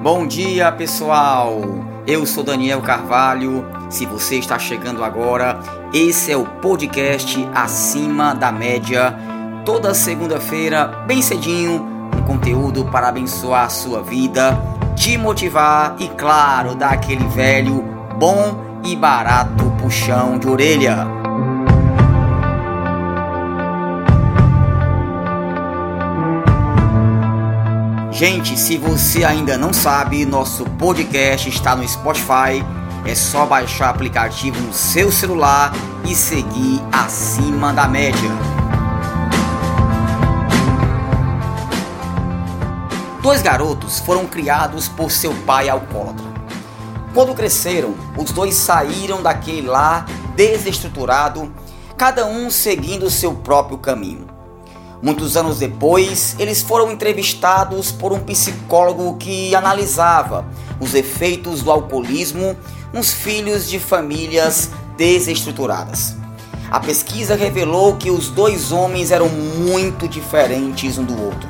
Bom dia, pessoal. Eu sou Daniel Carvalho. Se você está chegando agora, esse é o podcast Acima da Média. Toda segunda-feira, bem cedinho, um conteúdo para abençoar a sua vida, te motivar e, claro, dar aquele velho, bom e barato puxão de orelha. Gente, se você ainda não sabe, nosso podcast está no Spotify. É só baixar o aplicativo no seu celular e seguir acima da média. Dois garotos foram criados por seu pai alcoólatra. Quando cresceram, os dois saíram daquele lar desestruturado, cada um seguindo seu próprio caminho. Muitos anos depois, eles foram entrevistados por um psicólogo que analisava os efeitos do alcoolismo nos filhos de famílias desestruturadas. A pesquisa revelou que os dois homens eram muito diferentes um do outro.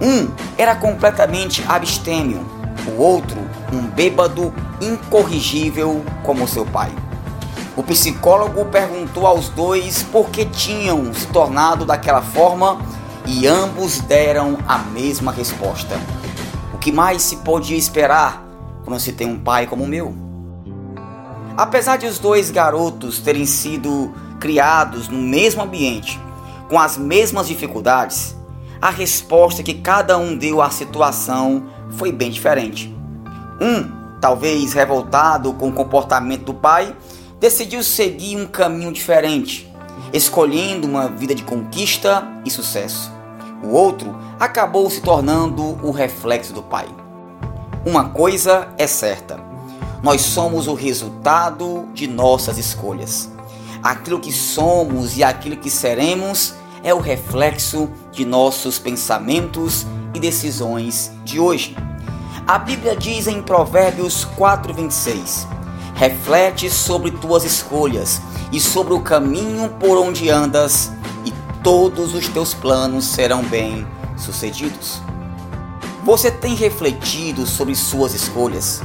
Um era completamente abstêmio, o outro, um bêbado incorrigível como seu pai. O psicólogo perguntou aos dois por que tinham se tornado daquela forma e ambos deram a mesma resposta. O que mais se podia esperar quando se tem um pai como o meu? Apesar de os dois garotos terem sido criados no mesmo ambiente, com as mesmas dificuldades, a resposta que cada um deu à situação foi bem diferente. Um, talvez revoltado com o comportamento do pai, decidiu seguir um caminho diferente, escolhendo uma vida de conquista e sucesso. O outro acabou se tornando o reflexo do pai. Uma coisa é certa: nós somos o resultado de nossas escolhas. Aquilo que somos e aquilo que seremos é o reflexo de nossos pensamentos e decisões de hoje. A Bíblia diz em Provérbios 4:26: reflete sobre tuas escolhas e sobre o caminho por onde andas, e todos os teus planos serão bem sucedidos. Você tem refletido sobre suas escolhas?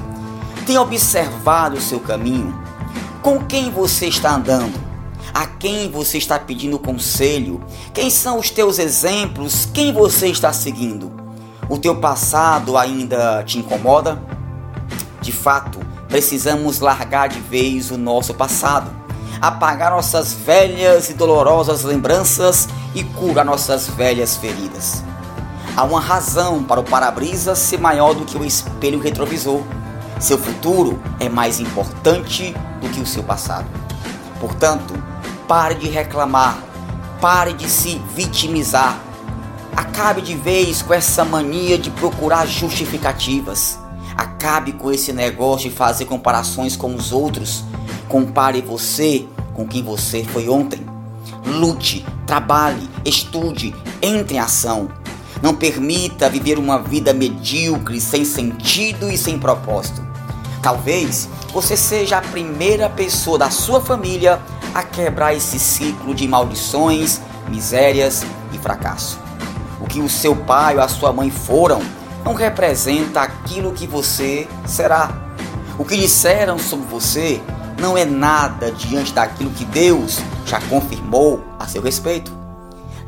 Tem observado o seu caminho? Com quem você está andando? A quem você está pedindo conselho? Quem são os teus exemplos? Quem você está seguindo? O teu passado ainda te incomoda? De fato, precisamos largar de vez o nosso passado, apagar nossas velhas e dolorosas lembranças e curar nossas velhas feridas. Há uma razão para o para-brisa ser maior do que o espelho retrovisor. Seu futuro é mais importante do que o seu passado. Portanto, pare de reclamar, pare de se vitimizar. Acabe de vez com essa mania de procurar justificativas. Acabe com esse negócio de fazer comparações com os outros. Compare você com quem você foi ontem. Lute, trabalhe, estude, entre em ação. Não permita viver uma vida medíocre, sem sentido e sem propósito. Talvez você seja a primeira pessoa da sua família a quebrar esse ciclo de maldições, misérias e fracasso. O que o seu pai ou a sua mãe foram não representa aquilo que você será. O que disseram sobre você não é nada diante daquilo que Deus já confirmou a seu respeito.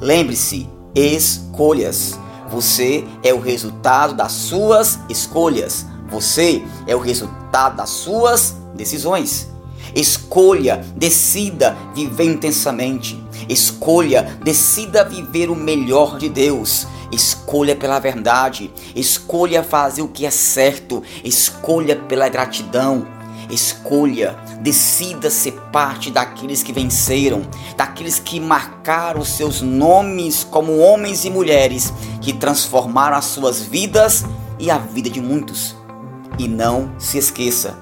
Lembre-se, escolhas. Você é o resultado das suas escolhas. Você é o resultado das suas decisões. Escolha, decida viver intensamente. Escolha, decida viver o melhor de Deus. Escolha pela verdade, escolha fazer o que é certo, escolha pela gratidão, escolha, decida ser parte daqueles que venceram, daqueles que marcaram seus nomes como homens e mulheres que transformaram as suas vidas e a vida de muitos. E não se esqueça,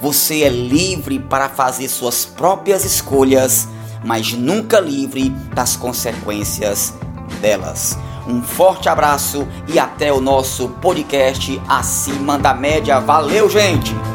você é livre para fazer suas próprias escolhas, mas nunca livre das consequências delas. Um forte abraço e até o nosso podcast Acima da Média. Valeu, gente!